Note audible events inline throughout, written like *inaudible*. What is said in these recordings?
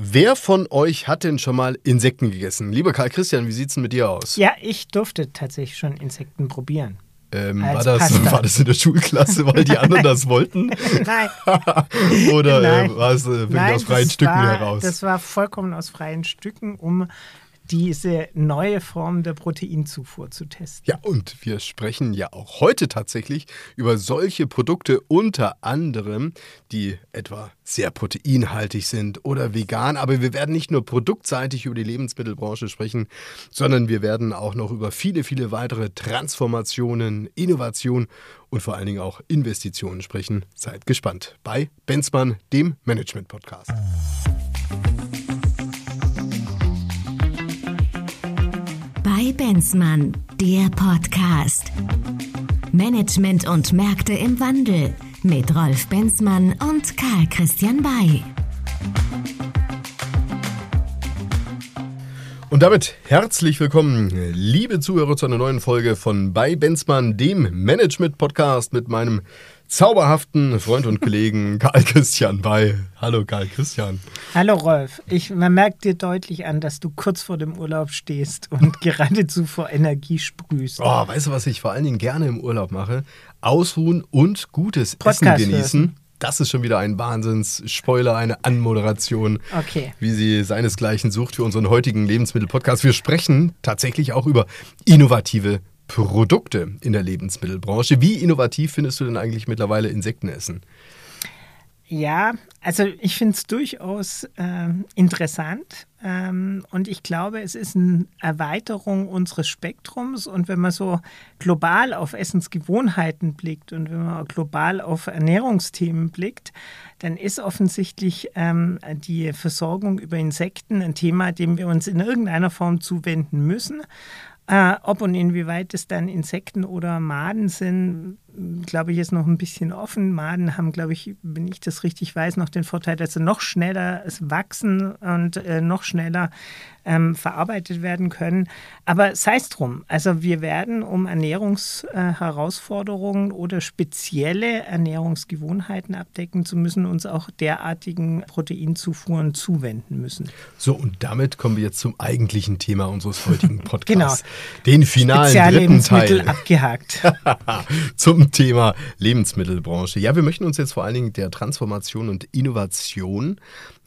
Wer von euch hat denn schon mal Insekten gegessen? Lieber Karl Christian, wie sieht's denn mit dir aus? Ja, ich durfte tatsächlich schon Insekten probieren. Ähm, war, das, war das in der Schulklasse, weil die anderen das wollten? *laughs* Nein. *laughs* Oder Nein. Äh, war es äh, Nein, aus freien Stücken war, heraus? Das war vollkommen aus freien Stücken, um diese neue Form der Proteinzufuhr zu testen. Ja, und wir sprechen ja auch heute tatsächlich über solche Produkte, unter anderem, die etwa sehr proteinhaltig sind oder vegan. Aber wir werden nicht nur produktseitig über die Lebensmittelbranche sprechen, sondern wir werden auch noch über viele, viele weitere Transformationen, Innovationen und vor allen Dingen auch Investitionen sprechen. Seid gespannt bei Benzmann, dem Management-Podcast. Benzmann, der Podcast. Management und Märkte im Wandel mit Rolf Benzmann und Karl Christian Bay. Und damit herzlich willkommen, liebe Zuhörer, zu einer neuen Folge von Bei Benzmann, dem Management-Podcast mit meinem zauberhaften Freund und Kollegen *laughs* Karl Christian Bay. Hallo Karl Christian. Hallo Rolf, ich, man merkt dir deutlich an, dass du kurz vor dem Urlaub stehst und *laughs* geradezu vor Energie sprühst. Oh, weißt du, was ich vor allen Dingen gerne im Urlaub mache? Ausruhen und gutes Podcast Essen genießen. hören. Das ist schon wieder ein Wahnsinns-Spoiler, eine Anmoderation, Okay. wie sie seinesgleichen sucht für unseren heutigen Lebensmittel-Podcast. Wir sprechen tatsächlich auch über innovative Produkte in der Lebensmittelbranche. Wie innovativ findest du denn eigentlich mittlerweile Insektenessen? Ja, also ich finde es durchaus ähm, interessant ähm, und ich glaube, es ist eine Erweiterung unseres Spektrums und wenn man so global auf Essensgewohnheiten blickt und wenn man global auf Ernährungsthemen blickt, dann ist offensichtlich ähm, die Versorgung über Insekten ein Thema, dem wir uns in irgendeiner Form zuwenden müssen. Äh, ob und inwieweit es dann Insekten oder Maden sind, glaube ich, ist noch ein bisschen offen. Maden haben, glaube ich, wenn ich das richtig weiß, noch den Vorteil, dass sie noch schneller wachsen und äh, noch schneller ähm, verarbeitet werden können. Aber sei es drum. Also wir werden, um Ernährungsherausforderungen äh, oder spezielle Ernährungsgewohnheiten abdecken zu müssen, uns auch derartigen Proteinzufuhren zuwenden müssen. So, und damit kommen wir jetzt zum eigentlichen Thema unseres heutigen *laughs* Podcasts. Genau. Den finalen dritten Speziallebensmittel Teil. abgehakt. *laughs* zum Thema Lebensmittelbranche. Ja, wir möchten uns jetzt vor allen Dingen der Transformation und Innovation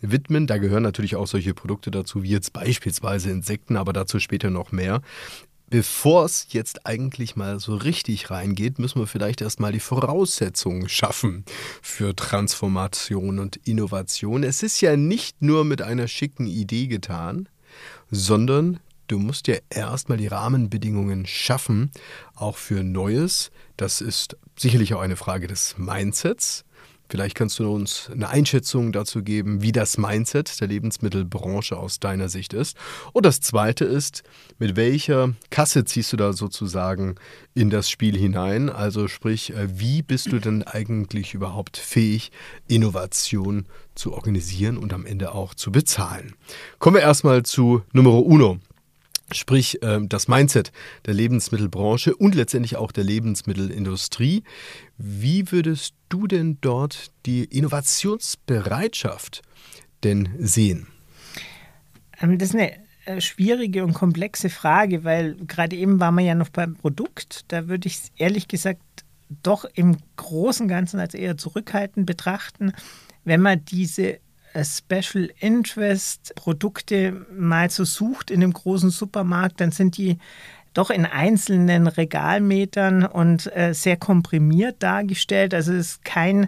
widmen. Da gehören natürlich auch solche Produkte dazu, wie jetzt beispielsweise Insekten, aber dazu später noch mehr. Bevor es jetzt eigentlich mal so richtig reingeht, müssen wir vielleicht erstmal die Voraussetzungen schaffen für Transformation und Innovation. Es ist ja nicht nur mit einer schicken Idee getan, sondern du musst ja erstmal die Rahmenbedingungen schaffen, auch für Neues. Das ist sicherlich auch eine Frage des Mindsets. Vielleicht kannst du uns eine Einschätzung dazu geben, wie das Mindset der Lebensmittelbranche aus deiner Sicht ist. Und das Zweite ist, mit welcher Kasse ziehst du da sozusagen in das Spiel hinein? Also sprich, äh, wie bist du denn eigentlich überhaupt fähig, Innovation zu organisieren und am Ende auch zu bezahlen? Kommen wir erstmal zu Numero Uno sprich ähm, das Mindset der Lebensmittelbranche und letztendlich auch der Lebensmittelindustrie. Wie würdest du denn dort die Innovationsbereitschaft denn sehen? Ähm, Das ist eine äh, schwierige und komplexe Frage, weil gerade eben waren wir ja noch beim Produkt. Da würde ich es ehrlich gesagt doch im Großen und Ganzen als eher zurückhaltend betrachten, wenn man diese Special Interest Produkte mal so sucht in einem großen Supermarkt, dann sind die doch in einzelnen Regalmetern und äh, sehr komprimiert dargestellt. Also es ist kein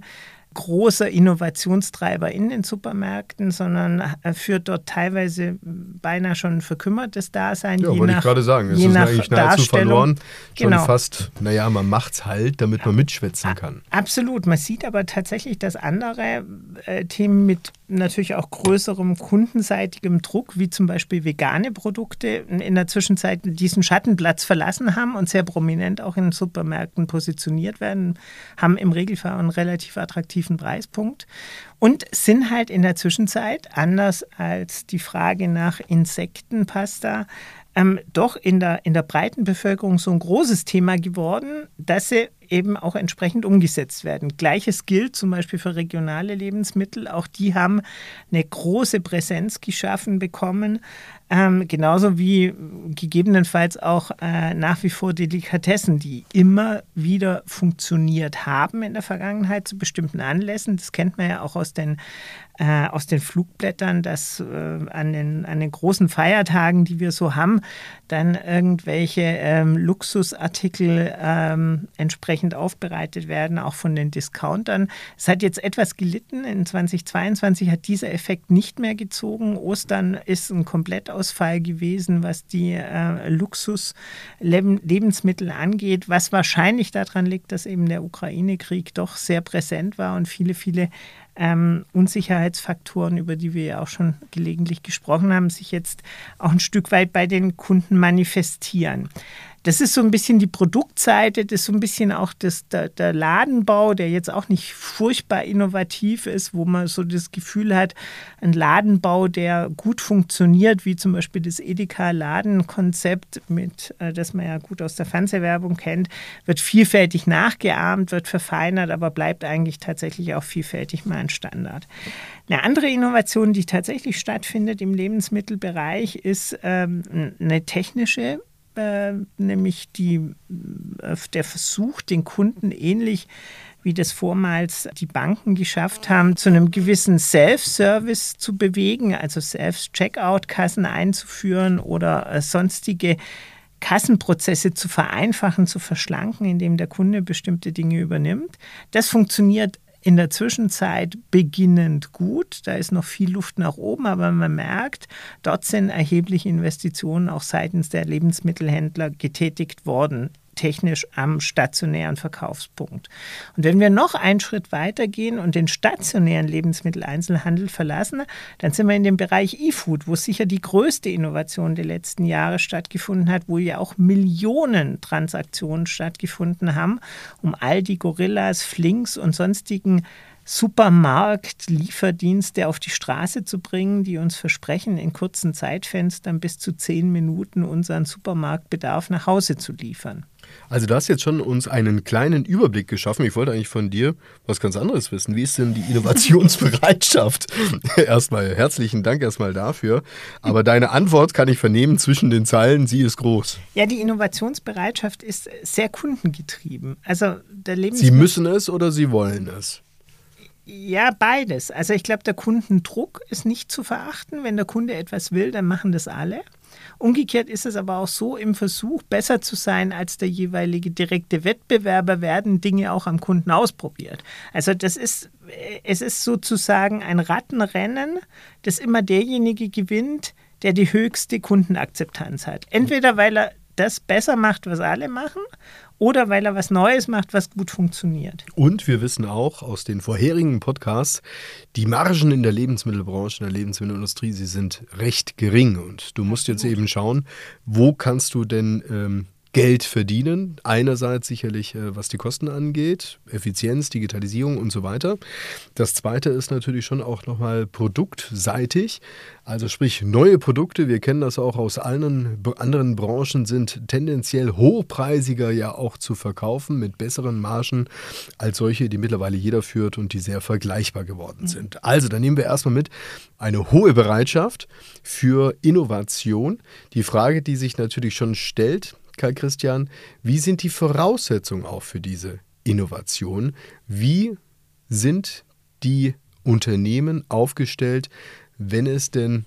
großer Innovationstreiber in den Supermärkten, sondern äh, führt dort teilweise beinahe schon ein verkümmertes Dasein. Ja, wollte nach, ich gerade sagen. Es ist eigentlich nahezu verloren. Schon Genau. fast, naja, man macht's halt, damit man mitschwätzen kann. Absolut. Man sieht aber tatsächlich, dass andere äh, Themen mit natürlich auch größerem kundenseitigem Druck, wie zum Beispiel vegane Produkte, in, der Zwischenzeit diesen Schattenplatz verlassen haben und sehr prominent auch in Supermärkten positioniert werden, haben im Regelfall einen relativ attraktiven Preispunkt und sind halt in der Zwischenzeit, anders als die Frage nach Insektenpasta, ähm, doch in der, in der breiten Bevölkerung so ein großes Thema geworden, dass sie eben auch entsprechend umgesetzt werden. Gleiches gilt zum Beispiel für regionale Lebensmittel. Auch die haben eine große Präsenz geschaffen bekommen. Ähm, genauso wie gegebenenfalls auch äh, nach wie vor Delikatessen, die immer wieder funktioniert haben in der Vergangenheit zu bestimmten Anlässen. Das kennt man ja auch aus den äh, aus den Flugblättern, dass äh, an, den, an den großen Feiertagen, die wir so haben, dann irgendwelche ähm, Luxusartikel ähm, entsprechend aufbereitet werden, auch von den Discountern. Es hat jetzt etwas gelitten. In 2022 hat dieser Effekt nicht mehr gezogen. Ostern ist ein Komplettausfall gewesen, was die äh, Luxus-Lebensmittel angeht, was wahrscheinlich daran liegt, dass eben der Ukraine-Krieg doch sehr präsent war und viele, viele ähm, Unsicherheitsfaktoren, über die wir ja auch schon gelegentlich gesprochen haben, sich jetzt auch ein Stück weit bei den Kunden manifestieren. Das ist so ein bisschen die Produktseite, das ist so ein bisschen auch das, der, der, Ladenbau, der jetzt auch nicht furchtbar innovativ ist, wo man so das Gefühl hat, ein Ladenbau, der gut funktioniert, wie zum Beispiel das Edeka-Ladenkonzept, mit, äh, das man ja gut aus der Fernsehwerbung kennt, wird vielfältig nachgeahmt, wird verfeinert, aber bleibt eigentlich tatsächlich auch vielfältig mal ein Standard. Eine andere Innovation, die tatsächlich stattfindet im Lebensmittelbereich, ist ähm, eine technische äh, nämlich die, äh, der Versuch, den Kunden ähnlich wie das vormals die Banken geschafft haben, zu einem gewissen Self-Service zu bewegen, also Self-Checkout-Kassen einzuführen oder äh, sonstige Kassenprozesse zu vereinfachen, zu verschlanken, indem der Kunde bestimmte Dinge übernimmt. Das funktioniert in der Zwischenzeit beginnend gut. Da ist noch viel Luft nach oben, aber man merkt, dort sind erhebliche Investitionen auch seitens der Lebensmittelhändler getätigt worden technisch am stationären Verkaufspunkt. Und wenn wir noch einen Schritt weiter gehen und den stationären Lebensmitteleinzelhandel verlassen, dann sind wir in dem Bereich E-Food, wo sicher die größte Innovation der letzten Jahre stattgefunden hat, wo ja auch Millionen Transaktionen stattgefunden haben, um all die Gorillas, Flinks und sonstigen Supermarkt-Lieferdienste auf die Straße zu bringen, die uns versprechen, in kurzen Zeitfenstern bis zu zehn Minuten unseren Supermarktbedarf nach Hause zu liefern. Also du hast jetzt schon uns einen kleinen Überblick geschaffen. Ich wollte eigentlich von dir was ganz anderes wissen. Wie ist denn die Innovationsbereitschaft? *laughs* erstmal herzlichen Dank erstmal dafür. Aber deine Antwort kann ich vernehmen zwischen den Zeilen, sie ist groß. Ja, die Innovationsbereitschaft ist sehr kundengetrieben. Also der Sie müssen es oder sie wollen es? Ja, beides. Also ich glaube, der Kundendruck ist nicht zu verachten. Wenn der Kunde etwas will, dann machen das alle. Umgekehrt ist es aber auch so, im Versuch, besser zu sein als der jeweilige direkte Wettbewerber, werden Dinge auch am Kunden ausprobiert. Also das ist, es ist sozusagen ein Rattenrennen, das immer derjenige gewinnt, der die höchste Kundenakzeptanz hat. Entweder weil er das besser macht, was alle machen, oder weil er was Neues macht, was gut funktioniert. Und wir wissen auch aus den vorherigen Podcasts, die Margen in der Lebensmittelbranche, in der Lebensmittelindustrie, sie sind recht gering. Und du musst jetzt eben schauen, wo kannst du denn ähm, Geld verdienen. Einerseits sicherlich, äh, was die Kosten angeht, Effizienz, Digitalisierung und so weiter. Das zweite ist natürlich schon auch nochmal produktseitig. Also sprich neue Produkte, wir kennen das auch aus allen anderen Branchen, sind tendenziell hochpreisiger ja auch zu verkaufen mit besseren Margen als solche, die mittlerweile jeder führt und die sehr vergleichbar geworden mhm. sind. Also, dann nehmen wir erstmal mit eine hohe Bereitschaft für Innovation. Die Frage, die sich natürlich schon stellt, Karl Christian, wie sind die Voraussetzungen auch für diese Innovation? Wie sind die Unternehmen aufgestellt, wenn es denn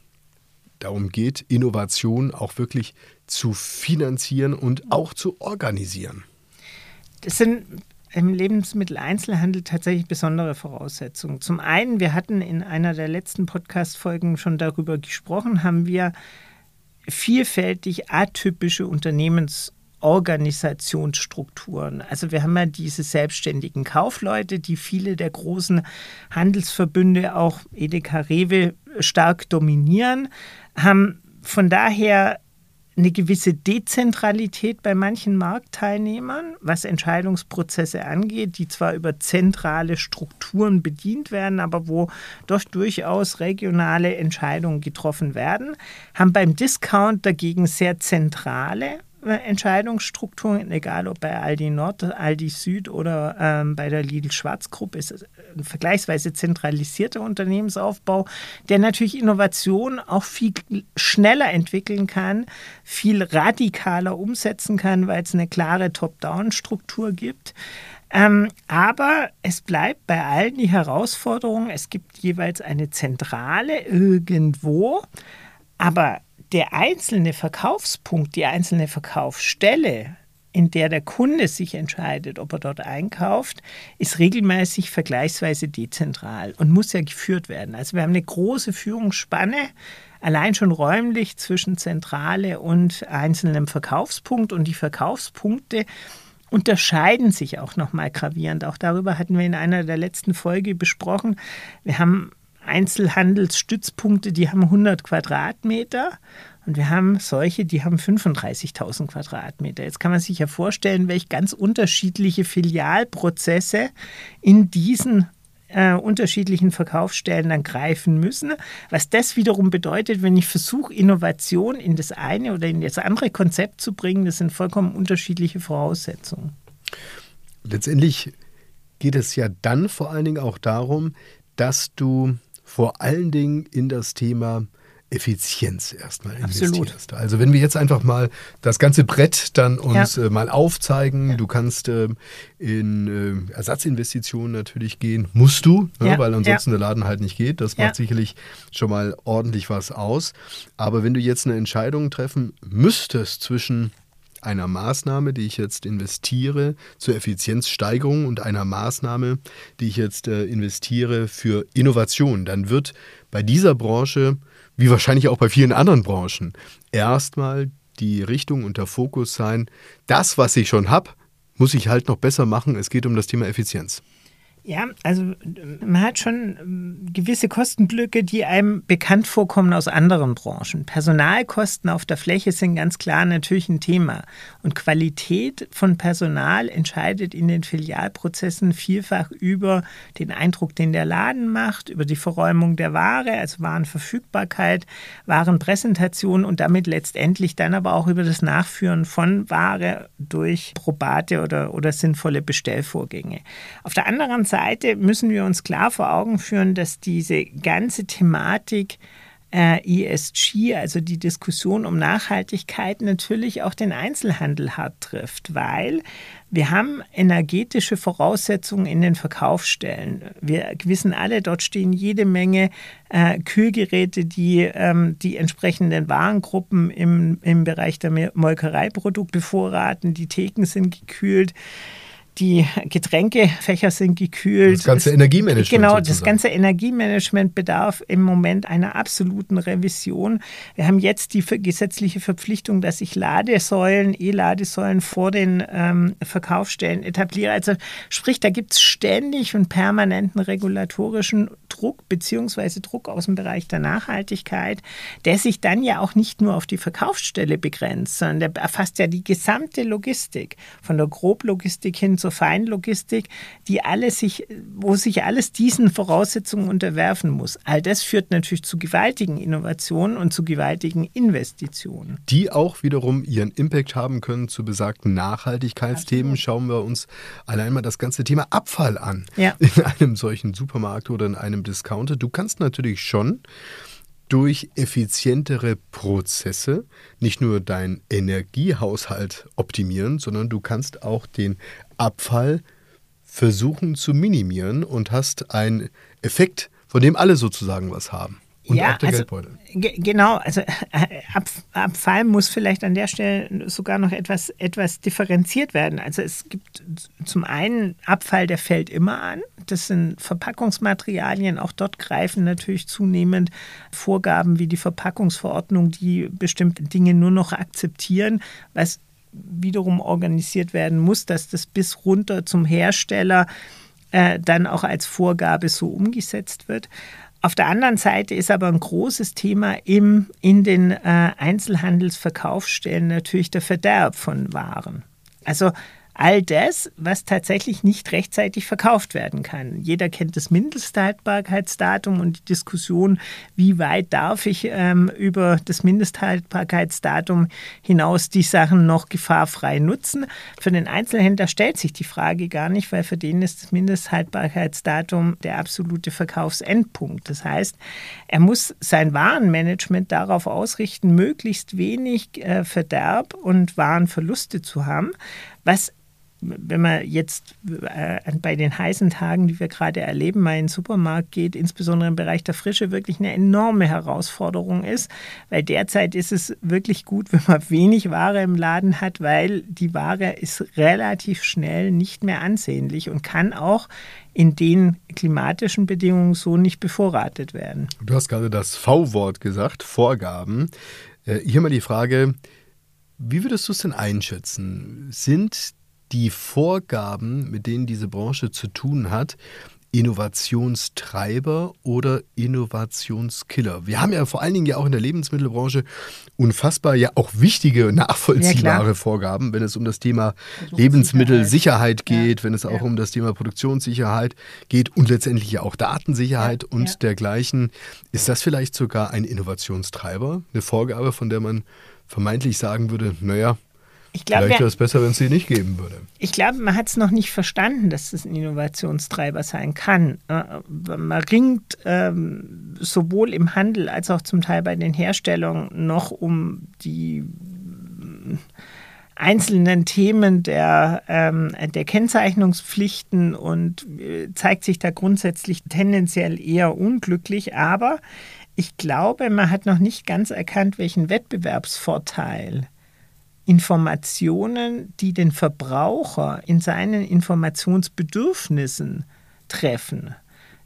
darum geht, Innovation auch wirklich zu finanzieren und auch zu organisieren? Das sind im Lebensmitteleinzelhandel tatsächlich besondere Voraussetzungen. Zum einen, wir hatten in einer der letzten Podcast-Folgen schon darüber gesprochen, haben wir vielfältig atypische Unternehmensorganisationsstrukturen. Also wir haben ja diese selbstständigen Kaufleute, die viele der großen Handelsverbünde, auch Edeka Rewe, stark dominieren, haben von daher eine gewisse Dezentralität bei manchen Marktteilnehmern, was Entscheidungsprozesse angeht, die zwar über zentrale Strukturen bedient werden, aber wo doch durchaus regionale Entscheidungen getroffen werden, haben beim Discount dagegen sehr zentrale äh, Entscheidungsstrukturen, egal ob bei Aldi Nord, Aldi Süd oder ähm, bei der Lidl Schwarzgruppe, ist vergleichsweise zentralisierter Unternehmensaufbau, der natürlich Innovation auch viel schneller entwickeln kann, viel radikaler umsetzen kann, weil es eine klare Top-Down-Struktur gibt. Ähm, aber es bleibt bei allen die Herausforderung, es gibt jeweils eine Zentrale irgendwo, aber der einzelne Verkaufspunkt, die einzelne Verkaufsstelle, in der der Kunde sich entscheidet, ob er dort einkauft, ist regelmäßig vergleichsweise dezentral und muss ja geführt werden. Also wir haben eine große Führungsspanne, allein schon räumlich zwischen Zentrale und einzelnem Verkaufspunkt und die Verkaufspunkte unterscheiden sich auch nochmal gravierend. Auch darüber hatten wir in einer der letzten Folge besprochen. Wir haben Einzelhandelsstützpunkte, die haben 100 Quadratmeter und wir haben solche, die haben 35.000 Quadratmeter. Jetzt kann man sich ja vorstellen, welche ganz unterschiedliche Filialprozesse in diesen äh, unterschiedlichen Verkaufsstellen dann greifen müssen. Was das wiederum bedeutet, wenn ich versuche, Innovation in das eine oder in das andere Konzept zu bringen, das sind vollkommen unterschiedliche Voraussetzungen. Letztendlich geht es ja dann vor allen Dingen auch darum, dass du vor allen Dingen in das Thema Effizienz erstmal investierst. Also wenn wir jetzt einfach mal das ganze Brett dann uns ja. äh, mal aufzeigen, ja. du kannst äh, in äh, Ersatzinvestitionen natürlich gehen, musst du, ne, ja. weil ansonsten der Laden halt nicht geht. Das macht sicherlich schon mal ordentlich was aus. Aber wenn du jetzt eine Entscheidung treffen müsstest zwischen einer Maßnahme, die ich jetzt investiere zur Effizienzsteigerung und einer Maßnahme, die ich jetzt äh, investiere für Innovation, dann wird bei dieser Branche wie wahrscheinlich auch bei vielen anderen Branchen, erstmal die Richtung und der Fokus sein, das, was ich schon habe, muss ich halt noch besser machen. Es geht um das Thema Effizienz. Ja, also man hat schon ähm, gewisse Kostenblöcke, die einem bekannt vorkommen aus anderen Branchen. Personalkosten auf der Fläche sind ganz klar natürlich ein Thema. Und Qualität von Personal entscheidet in den Filialprozessen vielfach über den Eindruck, den der Laden macht, über die Verräumung der Ware, also Warenverfügbarkeit, Warenpräsentation und damit letztendlich dann aber auch über das Nachführen von Ware durch probate oder, oder sinnvolle Bestellvorgänge. Auf der anderen Seite Seite müssen wir uns klar vor Augen führen, dass diese ganze Thematik äh, ESG, also die Diskussion um Nachhaltigkeit, natürlich auch den Einzelhandel hart trifft, weil wir haben energetische Voraussetzungen in den Verkaufsstellen. Wir wissen alle, dort stehen jede Menge äh, Kühlgeräte, die ähm, die entsprechenden Warengruppen im, im Bereich der Molkereiprodukte bevorraten. Die Theken sind gekühlt die Getränkefächer sind gekühlt. Das ganze Energiemanagement. Genau, sozusagen. das ganze Energiemanagement bedarf im Moment einer absoluten Revision. Wir haben jetzt die gesetzliche Verpflichtung, dass ich Ladesäulen, E-Ladesäulen vor den ähm, Verkaufsstellen etabliere. Also sprich, da gibt es ständig und permanenten regulatorischen Druck beziehungsweise Druck aus dem Bereich der Nachhaltigkeit, der sich dann ja auch nicht nur auf die Verkaufsstelle begrenzt, sondern der erfasst ja die gesamte Logistik, von der Groblogistik hin zur Feinlogistik, die alle sich, wo sich alles diesen Voraussetzungen unterwerfen muss. All das führt natürlich zu gewaltigen Innovationen und zu gewaltigen Investitionen. Die auch wiederum ihren Impact haben können zu besagten Nachhaltigkeitsthemen. Absolut. Schauen wir uns allein mal das ganze Thema Abfall an. Ja. In einem solchen Supermarkt oder in einem Discounter. Du kannst natürlich schon durch effizientere Prozesse nicht nur deinen Energiehaushalt optimieren, sondern du kannst auch den Abfall versuchen zu minimieren und hast einen Effekt, von dem alle sozusagen was haben. Und ja, auch der also, Geldbeutel. Genau, also äh, Ab Abfall muss vielleicht an der Stelle sogar noch etwas, etwas differenziert werden. Also es gibt zum einen Abfall, der fällt immer an. Das sind Verpackungsmaterialien. Auch dort greifen natürlich zunehmend Vorgaben wie die Verpackungsverordnung, die bestimmte Dinge nur noch akzeptieren, was wiederum organisiert werden muss, dass das bis runter zum Hersteller äh, dann auch als Vorgabe so umgesetzt wird. Auf der anderen Seite ist aber ein großes Thema im, in den äh, Einzelhandelsverkaufsstellen natürlich der Verderb von Waren. Also all das, was tatsächlich nicht rechtzeitig verkauft werden kann. Jeder kennt das Mindesthaltbarkeitsdatum und die Diskussion, wie weit darf ich ähm, über das Mindesthaltbarkeitsdatum hinaus die Sachen noch gefahrfrei nutzen. Für den Einzelhändler stellt sich die Frage gar nicht, weil für den ist das Mindesthaltbarkeitsdatum der absolute Verkaufsendpunkt. Das heißt, er muss sein Warenmanagement darauf ausrichten, möglichst wenig äh, Verderb und Warenverluste zu haben, was wenn man jetzt äh, bei den heißen Tagen, die wir gerade erleben, mal in den Supermarkt geht, insbesondere im Bereich der Frische, wirklich eine enorme Herausforderung ist, weil derzeit ist es wirklich gut, *laughs* wenn man wenig Ware im Laden hat, weil die Ware ist relativ schnell nicht mehr ansehnlich und kann auch in den klimatischen Bedingungen so nicht bevorratet werden. Du hast gerade das V-Wort gesagt, Vorgaben. Äh, hier mal die Frage, wie würdest du es denn einschätzen? Sind die Vorgaben, mit denen diese Branche zu tun hat, Innovationstreiber oder Innovationskiller? Wir haben ja vor allen Dingen ja auch in der Lebensmittelbranche unfassbar ja auch wichtige, nachvollziehbare ja, Vorgaben, wenn es um das Thema Lebensmittelsicherheit geht, ja. wenn es auch ja. um das Thema Produktionssicherheit geht und letztendlich ja auch Datensicherheit und dergleichen. Ist das vielleicht sogar ein Innovationstreiber, eine Vorgabe, von der man vermeintlich sagen würde, naja, ich glaub, Vielleicht wäre es besser, wenn es sie nicht geben würde. Ich glaube, man hat es noch nicht verstanden, dass das ein Innovationstreiber sein kann. Äh, man ringt ähm, sowohl im Handel als auch zum Teil bei den Herstellungen noch um die äh, einzelnen Themen der, ähm, der Kennzeichnungspflichten und äh, zeigt sich da grundsätzlich tendenziell eher unglücklich. Aber ich glaube, man hat noch nicht ganz erkannt, welchen Wettbewerbsvorteil Informationen, die den Verbraucher in seinen Informationsbedürfnissen treffen,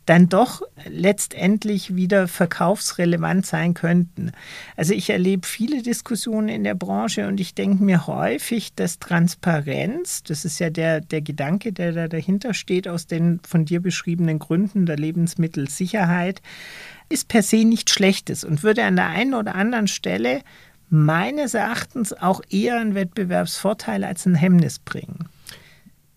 dann doch letztendlich wieder verkaufsrelevant sein könnten. Also ich erlebe viele Diskussionen in der Branche und ich denke mir häufig, dass Transparenz, das ist ja der, der Gedanke, der da dahinter steht, aus den von dir beschriebenen Gründen der Lebensmittelsicherheit, ist per se nichts Schlechtes und würde an der einen oder anderen Stelle meines Erachtens auch eher einen Wettbewerbsvorteil als ein Hemmnis bringen.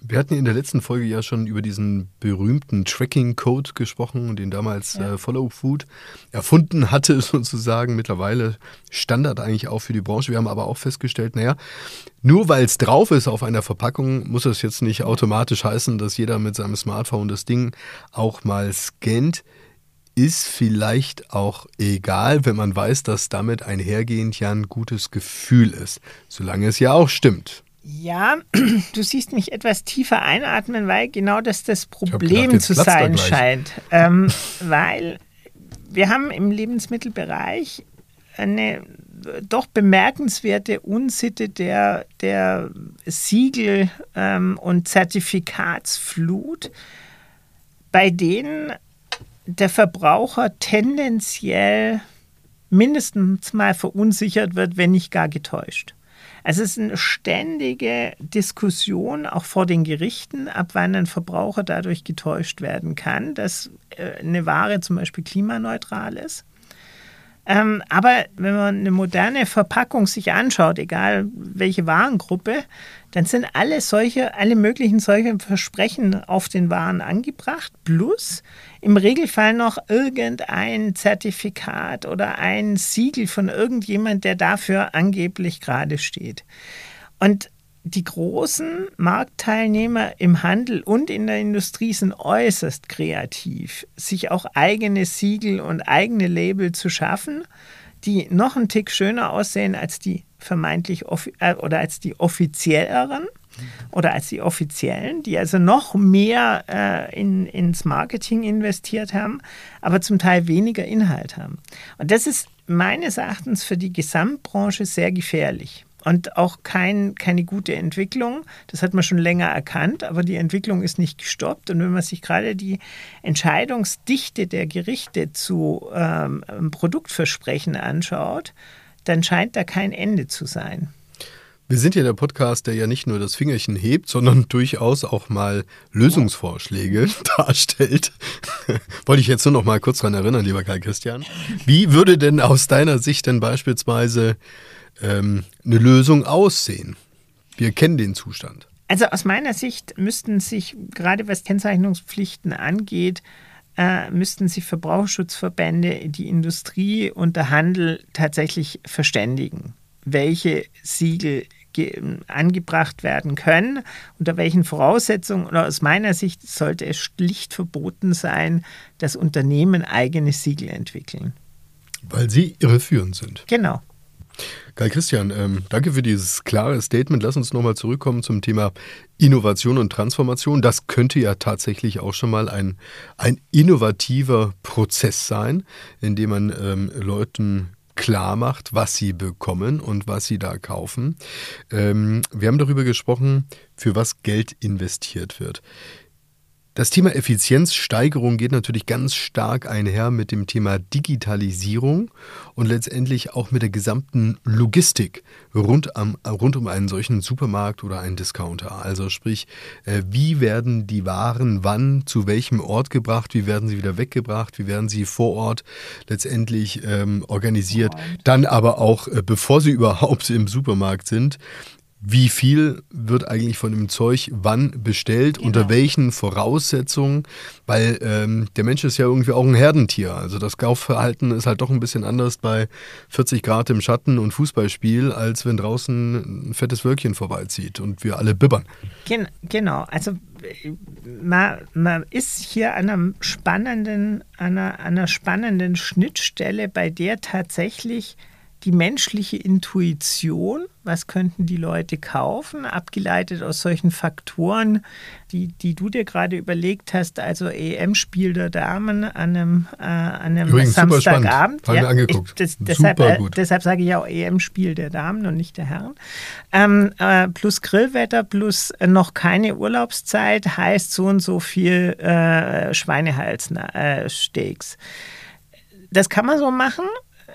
Wir hatten in der letzten Folge ja schon über diesen berühmten Tracking-Code gesprochen, den damals ja. äh, Follow Food erfunden hatte, *laughs* sozusagen. Mittlerweile Standard eigentlich auch für die Branche. Wir haben aber auch festgestellt, naja, nur weil es drauf ist auf einer Verpackung, muss es jetzt nicht automatisch heißen, dass jeder mit seinem Smartphone das Ding auch mal scannt ist vielleicht auch egal, wenn man weiß, dass damit einhergehend ja ein gutes Gefühl ist, solange es ja auch stimmt. Ja, *clears throat* du siehst mich etwas tiefer einatmen, weil genau das das Problem gedacht, zu sein scheint. Ähm, *laughs* weil wir haben im Lebensmittelbereich eine doch bemerkenswerte Unsitte der, der Siegel- ähm, und Zertifikatsflut, bei denen der Verbraucher tendenziell mindestens mal verunsichert wird, wenn nicht gar getäuscht. Es ist eine ständige Diskussion auch vor den Gerichten, ab wann ein Verbraucher dadurch getäuscht werden kann, dass äh, eine Ware zum Beispiel klimaneutral ist. Ähm, aber wenn man eine moderne Verpackung sich anschaut, egal welche Warengruppe, dann sind alle solche, alle möglichen solche Versprechen auf den Waren angebracht, plus im Regelfall noch irgendein Zertifikat oder ein Siegel von irgendjemand, der dafür angeblich gerade steht. Und die großen Marktteilnehmer im Handel und in der Industrie sind äußerst kreativ, sich auch eigene Siegel und eigene Label zu schaffen, die noch einen Tick schöner aussehen als die vermeintlich äh, oder als die offizielleren oder als die offiziellen, die also noch mehr äh, in, ins Marketing investiert haben, aber zum Teil weniger Inhalt haben. Und das ist meines Erachtens für die Gesamtbranche sehr gefährlich und auch kein, keine gute Entwicklung. Das hat man schon länger erkannt, aber die Entwicklung ist nicht gestoppt. Und wenn man sich gerade die Entscheidungsdichte der Gerichte zu ähm, Produktversprechen anschaut, dann scheint da kein Ende zu sein. Wir sind ja der Podcast, der ja nicht nur das Fingerchen hebt, sondern *laughs* durchaus auch mal Lösungsvorschläge *laughs* darstellt. *laughs* Wollte ich jetzt nur noch mal kurz daran erinnern, lieber Karl Christian. Wie würde denn aus deiner Sicht denn beispielsweise ähm, eine Lösung aussehen? Wir kennen den Zustand. Also aus meiner Sicht müssten sich, gerade was Kennzeichnungspflichten angeht, äh, müssten sich Verbraucherschutzverbände, die Industrie und der Handel tatsächlich verständigen, welche Siegel angebracht werden können, unter welchen Voraussetzungen. Oder aus meiner Sicht sollte es schlicht verboten sein, dass Unternehmen eigene Siegel entwickeln. Weil sie irreführend sind. Genau. Karl Christian, ähm, danke für dieses klare Statement. Lass uns nochmal zurückkommen zum Thema Innovation und Transformation. Das könnte ja tatsächlich auch schon mal ein, ein innovativer Prozess sein, in dem man ähm, Leuten klar macht, was sie bekommen und was sie da kaufen. Ähm, wir haben darüber gesprochen, für was Geld investiert wird. Das Thema Effizienzsteigerung geht natürlich ganz stark einher mit dem Thema Digitalisierung und letztendlich auch mit der gesamten Logistik rund, am, rund um einen solchen Supermarkt oder einen Discounter. Also sprich, äh, wie werden die Waren wann zu welchem Ort gebracht, wie werden sie wieder weggebracht, wie werden sie vor Ort letztendlich ähm, organisiert, dann aber auch, äh, bevor sie *laughs* überhaupt im Supermarkt sind, wie viel wird eigentlich von dem Zeug wann bestellt, genau. unter welchen Voraussetzungen, weil ähm, der Mensch ist ja irgendwie auch ein Herdentier. Also das Kaufverhalten ist halt doch ein bisschen anders bei 40 Grad im Schatten und Fußballspiel, als wenn draußen ein fettes Wölkchen vorbeizieht und wir alle bibbern. Gen genau, also man, man ist hier an einer spannenden, einer, einer spannenden Schnittstelle, bei der tatsächlich die menschliche Intuition, was könnten die Leute kaufen, abgeleitet aus solchen Faktoren, die, die du dir gerade überlegt hast, also EM-Spiel der Damen an einem, äh, an einem Übrigens, Samstagabend. Haben ja, wir angeguckt. Ich, das, deshalb, äh, deshalb sage ich auch EM-Spiel der Damen und nicht der Herren. Ähm, äh, plus Grillwetter, plus noch keine Urlaubszeit heißt so und so viel äh, Schweinehalssteaks. Das kann man so machen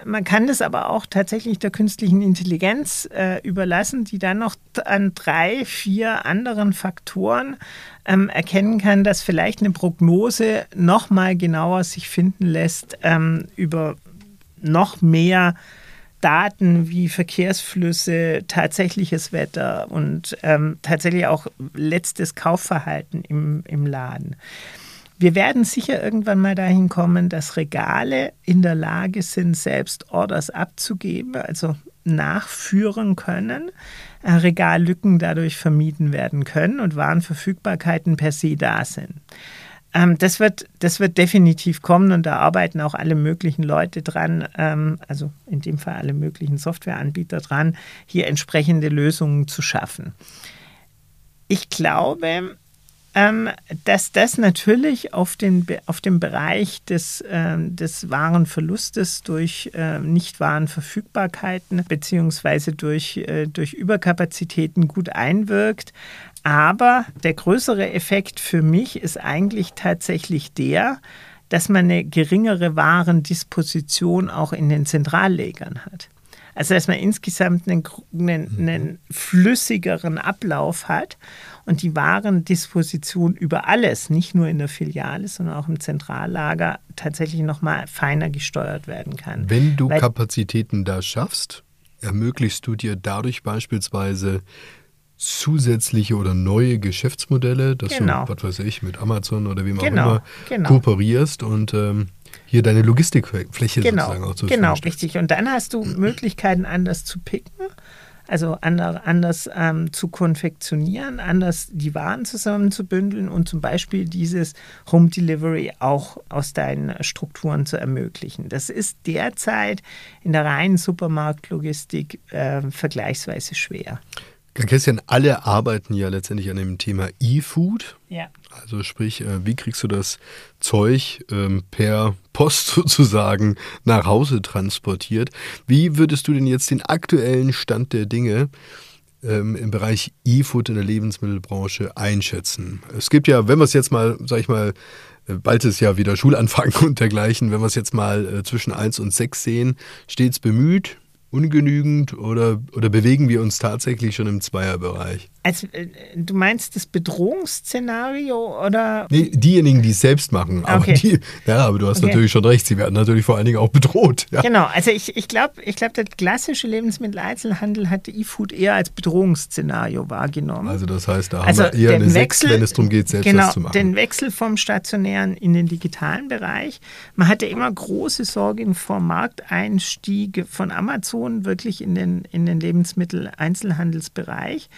man kann das aber auch tatsächlich der künstlichen Intelligenz äh, überlassen, die dann noch an drei, vier anderen Faktoren ähm, erkennen kann, dass vielleicht eine Prognose noch mal genauer sich finden lässt ähm, über noch mehr Daten wie Verkehrsflüsse, tatsächliches Wetter und ähm, tatsächlich auch letztes Kaufverhalten im, im Laden. Wir werden sicher irgendwann mal dahin kommen, dass Regale in der Lage sind, selbst Orders abzugeben, also nachführen können, äh, Regallücken dadurch vermieden werden können und Warenverfügbarkeiten per se da sind. Ähm, das, wird, das wird definitiv kommen und da arbeiten auch alle möglichen Leute dran, ähm, also in dem Fall alle möglichen Softwareanbieter dran, hier entsprechende Lösungen zu schaffen. Ich glaube, dass das natürlich auf den, auf dem Bereich des, äh, des Warenverlustes durch äh, Nichtwarenverfügbarkeiten beziehungsweise durch, äh, durch Überkapazitäten gut einwirkt. Aber der größere Effekt für mich ist eigentlich tatsächlich der, dass man eine geringere Warendisposition auch in den Zentrallegern hat. Also dass man insgesamt einen, einen, einen flüssigeren Ablauf hat und die Warendisposition über alles, nicht nur in der Filiale, sondern auch im Zentrallager, tatsächlich nochmal feiner gesteuert werden kann. Wenn du Weil, Kapazitäten da schaffst, ermöglichst du dir dadurch beispielsweise zusätzliche oder neue Geschäftsmodelle, dass genau. du, was weiß ich, mit Amazon oder wem genau. auch immer genau. kooperierst und ähm, hier deine Logistikfläche genau, sozusagen auch zur Genau, richtig. Und dann hast du *clears throat* Möglichkeiten, anders zu picken, also anders ähm, zu konfektionieren, anders die Waren zusammenzubündeln und zum Beispiel dieses Home Delivery auch aus deinen Strukturen zu ermöglichen. Das ist derzeit in der reinen Supermarktlogistik äh, vergleichsweise schwer. Christian, alle arbeiten ja letztendlich an dem Thema E-Food. Ja. Also sprich, äh, wie kriegst du das Zeug ähm, per Post *laughs* sozusagen nach Hause transportiert? Wie würdest du denn jetzt den aktuellen Stand der Dinge ähm, im Bereich E-Food in der Lebensmittelbranche einschätzen? Es gibt ja, wenn wir es jetzt mal, sag ich mal, äh, bald ist ja wieder Schulanfang *laughs* und dergleichen, wenn wir es jetzt mal äh, zwischen 1 und 6 sehen, stets bemüht, ungenügend oder, oder bewegen wir uns tatsächlich schon im Zweierbereich? Also, äh, du meinst das Bedrohungsszenario oder? Nee, diejenigen, die es selbst machen. Aber Okay. die, ja, aber du hast Okay. natürlich schon recht, sie werden natürlich vor allen Dingen auch bedroht. Ja. Genau, also ich, ich glaube, ich glaub, der klassische Lebensmitteleinzelhandel hat E-Food eher als Bedrohungsszenario wahrgenommen. Also das heißt, da Also haben wir eher den eine 6, Wechsel- wenn es darum geht, selbst genau, was zu machen. den Wechsel vom stationären in den digitalen Bereich. Man hatte immer große Sorgen vor Markteinstieg von Amazon wirklich in den, in den Lebensmitteleinzelhandelsbereich.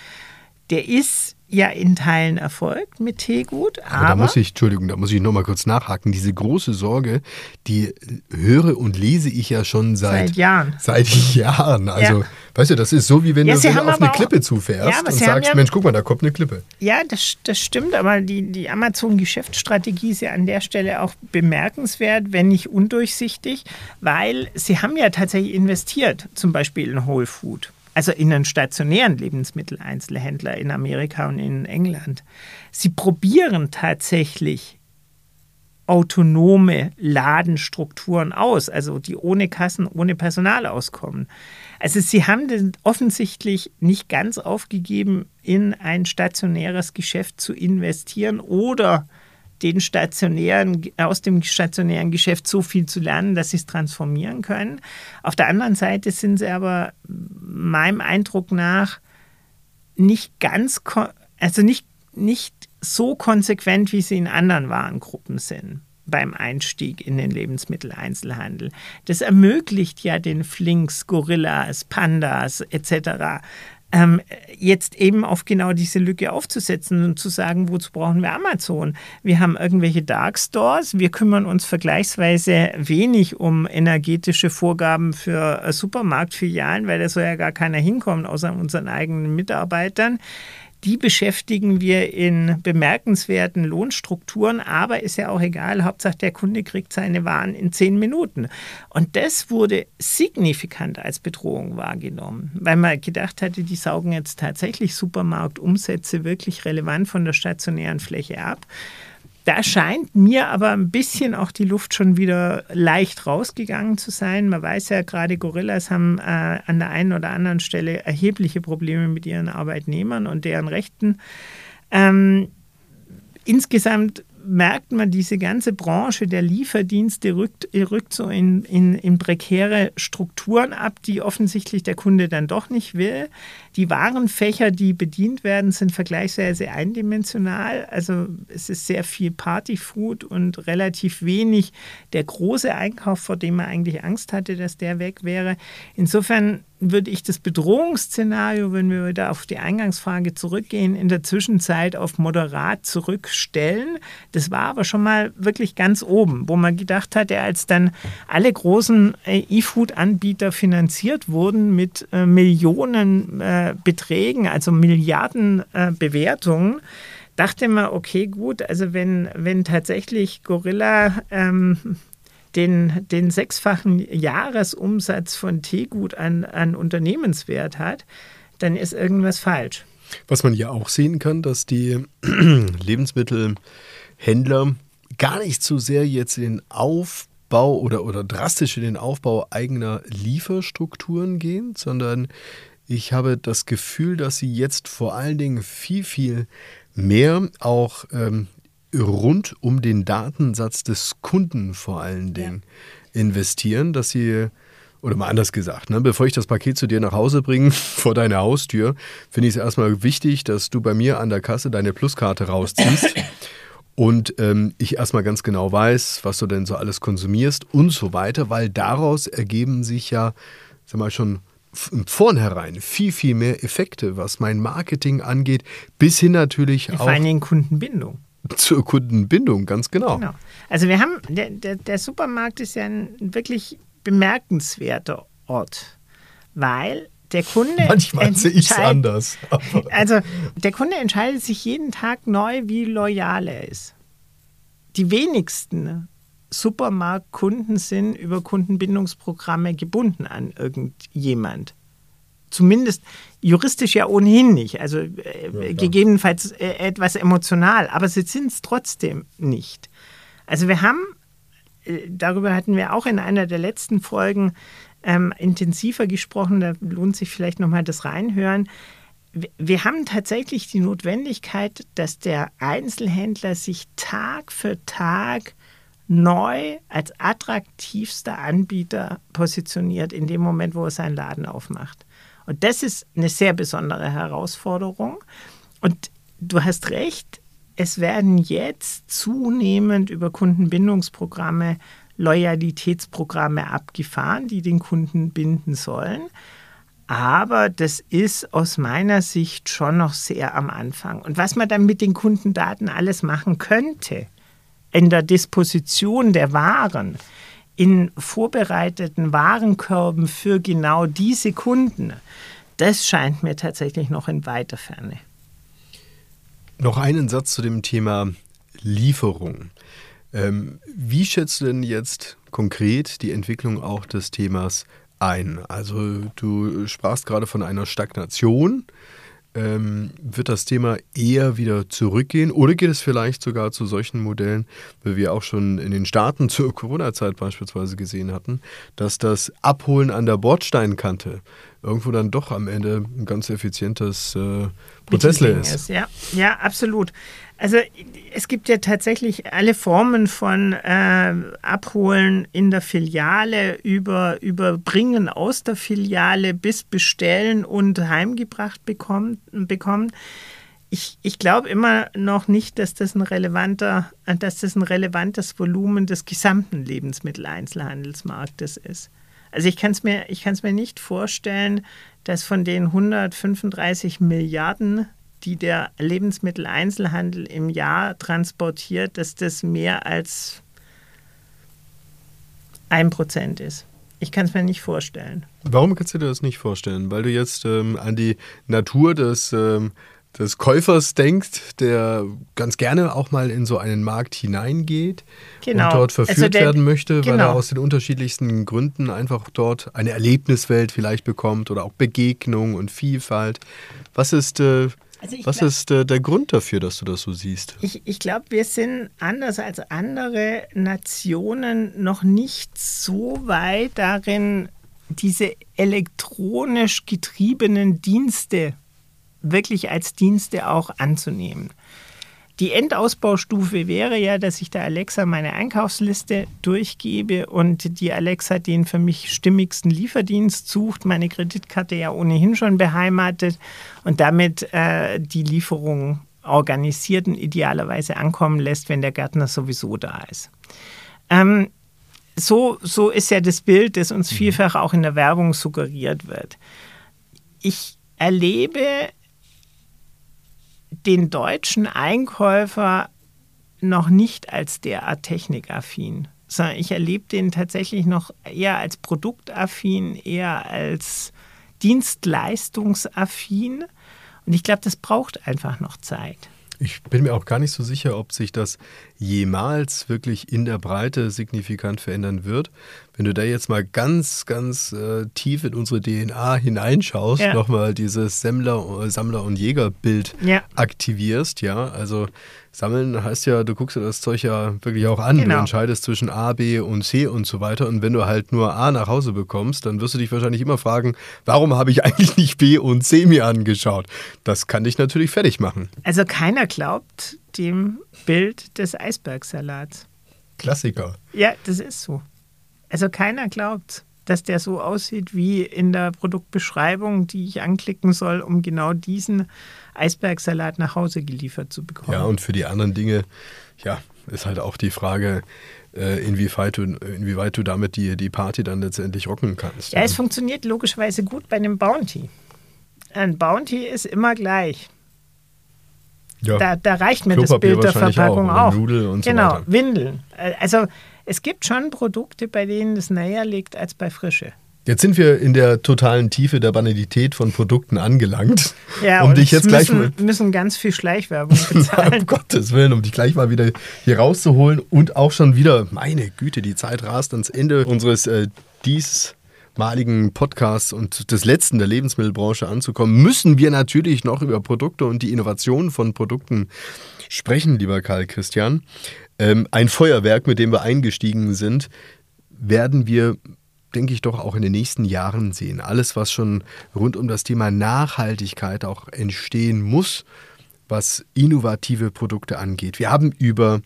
Der ist ja in Teilen erfolgt mit Teegut, aber, Aber da muss ich, Entschuldigung, da muss ich nochmal kurz nachhaken. Diese große Sorge, die höre und lese ich ja schon seit, Seit Jahren. Seit Jahren. Also, Ja. weißt du, das ist so, wie wenn Ja, du wenn auf eine Klippe zufährst Ja, und sagst, Mensch, guck mal, da kommt eine Klippe. Ja, das, das stimmt, aber die, die Amazon-Geschäftsstrategie ist ja an der Stelle auch bemerkenswert, wenn nicht undurchsichtig, weil sie haben ja tatsächlich investiert, zum Beispiel in Whole Food, also in einen stationären Lebensmitteleinzelhändler in Amerika und in England. Sie probieren tatsächlich autonome Ladenstrukturen aus, also die ohne Kassen, ohne Personal auskommen. Also sie haben den offensichtlich nicht ganz aufgegeben, in ein stationäres Geschäft zu investieren oder den stationären, aus dem stationären Geschäft so viel zu lernen, dass sie es transformieren können. Auf der anderen Seite sind sie aber meinem Eindruck nach nicht ganz, also nicht, nicht so konsequent, wie sie in anderen Warengruppen sind beim Einstieg in den Lebensmitteleinzelhandel. Das ermöglicht ja den Flinks, Gorillas, Pandas etc. Ähm, jetzt eben auf genau diese Lücke aufzusetzen und zu sagen, wozu brauchen wir Amazon? Wir haben irgendwelche Dark Stores, wir kümmern uns vergleichsweise wenig um energetische Vorgaben für äh, Supermarktfilialen, weil da soll ja gar keiner hinkommen, außer unseren eigenen Mitarbeitern. Die beschäftigen wir in bemerkenswerten Lohnstrukturen, aber ist ja auch egal. Hauptsache, der Kunde kriegt seine Waren in zehn Minuten. Und das wurde signifikant als Bedrohung wahrgenommen, weil man gedacht hatte, die saugen jetzt tatsächlich Supermarktumsätze wirklich relevant von der stationären Fläche ab. Da scheint mir aber ein bisschen auch die Luft schon wieder leicht rausgegangen zu sein. Man weiß ja, gerade Gorillas haben äh, an der einen oder anderen Stelle erhebliche Probleme mit ihren Arbeitnehmern und deren Rechten. Ähm, insgesamt merkt man, diese ganze Branche der Lieferdienste rückt, rückt so in, in, in prekäre Strukturen ab, die offensichtlich der Kunde dann doch nicht will. Die Warenfächer, die bedient werden, sind vergleichsweise eindimensional. Also es ist sehr viel Partyfood und relativ wenig der große Einkauf, vor dem man eigentlich Angst hatte, dass der weg wäre. Insofern würde ich das Bedrohungsszenario, wenn wir wieder auf die Eingangsfrage zurückgehen, in der Zwischenzeit auf moderat zurückstellen. Das war aber schon mal wirklich ganz oben, wo man gedacht hatte, als dann alle großen äh, E-Food-Anbieter finanziert wurden mit äh, Millionen äh, Beträgen, also Milliarden äh, Bewertungen, dachte man, okay, gut, also wenn, wenn tatsächlich Gorilla ähm, den, den sechsfachen Jahresumsatz von Teegut an, an Unternehmenswert hat, dann ist irgendwas falsch. Was man ja auch sehen kann, dass die *clears throat* Lebensmittelhändler gar nicht so sehr jetzt in den Aufbau oder, oder drastisch in den Aufbau eigener Lieferstrukturen gehen, sondern ich habe das Gefühl, dass sie jetzt vor allen Dingen viel, viel mehr auch ähm, rund um den Datensatz des Kunden vor allen Dingen investieren, dass sie oder mal anders gesagt, ne, bevor ich das Paket zu dir nach Hause bringe, *laughs* vor deine Haustür, finde ich es erstmal wichtig, dass du bei mir an der Kasse deine Pluskarte rausziehst *coughs* und ähm, ich erstmal ganz genau weiß, was du denn so alles konsumierst und so weiter, weil daraus ergeben sich ja, sag mal schon Vornherein viel, viel mehr Effekte, was mein Marketing angeht, bis hin natürlich Vor auch allen Dingen Kundenbindung. Zur Kundenbindung, ganz genau. Genau. Also wir haben, der, der, der Supermarkt ist ja ein wirklich bemerkenswerter Ort, weil der Kunde Manchmal sehe ich es anders. Also der Kunde entscheidet sich jeden Tag neu, wie loyal er ist. Die wenigsten Supermarktkunden sind über Kundenbindungsprogramme gebunden an irgendjemand. Zumindest juristisch ja ohnehin nicht. Also äh, gegebenenfalls äh, etwas emotional, aber sie sind es trotzdem nicht. Also wir haben, äh, darüber hatten wir auch in einer der letzten Folgen ähm, intensiver gesprochen, da lohnt sich vielleicht nochmal das Reinhören wir haben tatsächlich die Notwendigkeit, dass der Einzelhändler sich Tag für Tag neu als attraktivster Anbieter positioniert in dem Moment, wo er seinen Laden aufmacht. Und das ist eine sehr besondere Herausforderung. Und du hast recht, es werden jetzt zunehmend über Kundenbindungsprogramme Loyalitätsprogramme abgefahren, die den Kunden binden sollen. Aber das ist aus meiner Sicht schon noch sehr am Anfang. Und was man dann mit den Kundendaten alles machen könnte, in der Disposition der Waren, in vorbereiteten Warenkörben für genau diese Kunden, das scheint mir tatsächlich noch in weiter Ferne. Noch einen Satz zu dem Thema Lieferung. Ähm, wie schätzt du denn jetzt konkret die Entwicklung auch des Themas ein. Also du sprachst gerade von einer Stagnation. Ähm, wird das Thema eher wieder zurückgehen oder geht es vielleicht sogar zu solchen Modellen, wie wir auch schon in den Staaten zur Corona-Zeit beispielsweise gesehen hatten, dass das Abholen an der Bordsteinkante irgendwo dann doch am Ende ein ganz effizientes äh, Prozessler ist. ist. Ja, ja, absolut. Also es gibt ja tatsächlich alle Formen von äh, Abholen in der Filiale, über Überbringen aus der Filiale bis Bestellen und heimgebracht bekommen. bekommen. Ich, ich glaube immer noch nicht, dass das, ein relevanter, dass das ein relevantes Volumen des gesamten Lebensmitteleinzelhandelsmarktes ist. Also ich kann es mir, mir nicht vorstellen, dass von den 135 Milliarden die der Lebensmitteleinzelhandel im Jahr transportiert, dass das mehr als ein Prozent ist. Ich kann es mir nicht vorstellen. Warum kannst du dir das nicht vorstellen? Weil du jetzt ähm, an die Natur des, ähm, des Käufers denkst, der ganz gerne auch mal in so einen Markt hineingeht genau. und dort verführt also der, werden möchte, genau. weil er aus den unterschiedlichsten Gründen einfach dort eine Erlebniswelt vielleicht bekommt oder auch Begegnung und Vielfalt. Was ist äh, also Was glaub, ist äh, der Grund dafür, dass du das so siehst? Ich, ich glaube, wir sind anders als andere Nationen noch nicht so weit darin, diese elektronisch getriebenen Dienste wirklich als Dienste auch anzunehmen. Die Endausbaustufe wäre ja, dass ich der Alexa meine Einkaufsliste durchgebe und die Alexa den für mich stimmigsten Lieferdienst sucht, meine Kreditkarte ja ohnehin schon beheimatet und damit äh, die Lieferung organisiert und idealerweise ankommen lässt, wenn der Gärtner sowieso da ist. Ähm, so, so ist ja das Bild, das uns mhm. vielfach auch in der Werbung suggeriert wird. Ich erlebe den deutschen Einkäufer noch nicht als derart technikaffin, sondern ich erlebe den tatsächlich noch eher als produktaffin, eher als dienstleistungsaffin. Und ich glaube, das braucht einfach noch Zeit. Ich bin mir auch gar nicht so sicher, ob sich das jemals wirklich in der Breite signifikant verändern wird. Wenn du da jetzt mal ganz, ganz äh, tief in unsere DNA hineinschaust, ja. nochmal dieses Sammler, Sammler und Jägerbild ja. aktivierst, ja, also Sammeln heißt ja, du guckst dir das Zeug ja wirklich auch an. Genau. Du entscheidest zwischen A, B und C und so weiter. Und wenn du halt nur A nach Hause bekommst, dann wirst du dich wahrscheinlich immer fragen, warum habe ich *laughs* eigentlich nicht B und C mir angeschaut? Das kann dich natürlich fertig machen. Also keiner glaubt dem Bild des Eisbergsalats. Klassiker. Ja, das ist so. Also keiner glaubt dass der so aussieht wie in der Produktbeschreibung, die ich anklicken soll, um genau diesen Eisbergsalat nach Hause geliefert zu bekommen. Ja, und für die anderen Dinge, ja, ist halt auch die Frage, äh, inwieweit du, inwieweit du damit die, die Party dann letztendlich rocken kannst. Ja, ja, es funktioniert logischerweise gut bei einem Bounty. Ein Bounty ist immer gleich. Ja. Da, da reicht mir das Bild der Verpackung auch. auch. Und genau, so. Windeln. Also es gibt schon Produkte, bei denen es näher liegt als bei Frische. Jetzt sind wir in der totalen Tiefe der Banalität von Produkten angelangt. *laughs* Ja, um und dich jetzt müssen, gleich mal, müssen ganz viel Schleichwerbung *laughs* bezahlen. um Gottes Willen, um dich gleich mal wieder hier rauszuholen und auch schon wieder, meine Güte, die Zeit rast ans Ende unseres äh, diesmaligen Podcasts und des letzten der Lebensmittelbranche anzukommen, müssen wir natürlich noch über Produkte und die Innovationen von Produkten sprechen, lieber Karl Christian. Ähm, ein Feuerwerk, mit dem wir eingestiegen sind, werden wir denke ich, doch auch in den nächsten Jahren sehen. Alles, was schon rund um das Thema Nachhaltigkeit auch entstehen muss, was innovative Produkte angeht. Wir haben über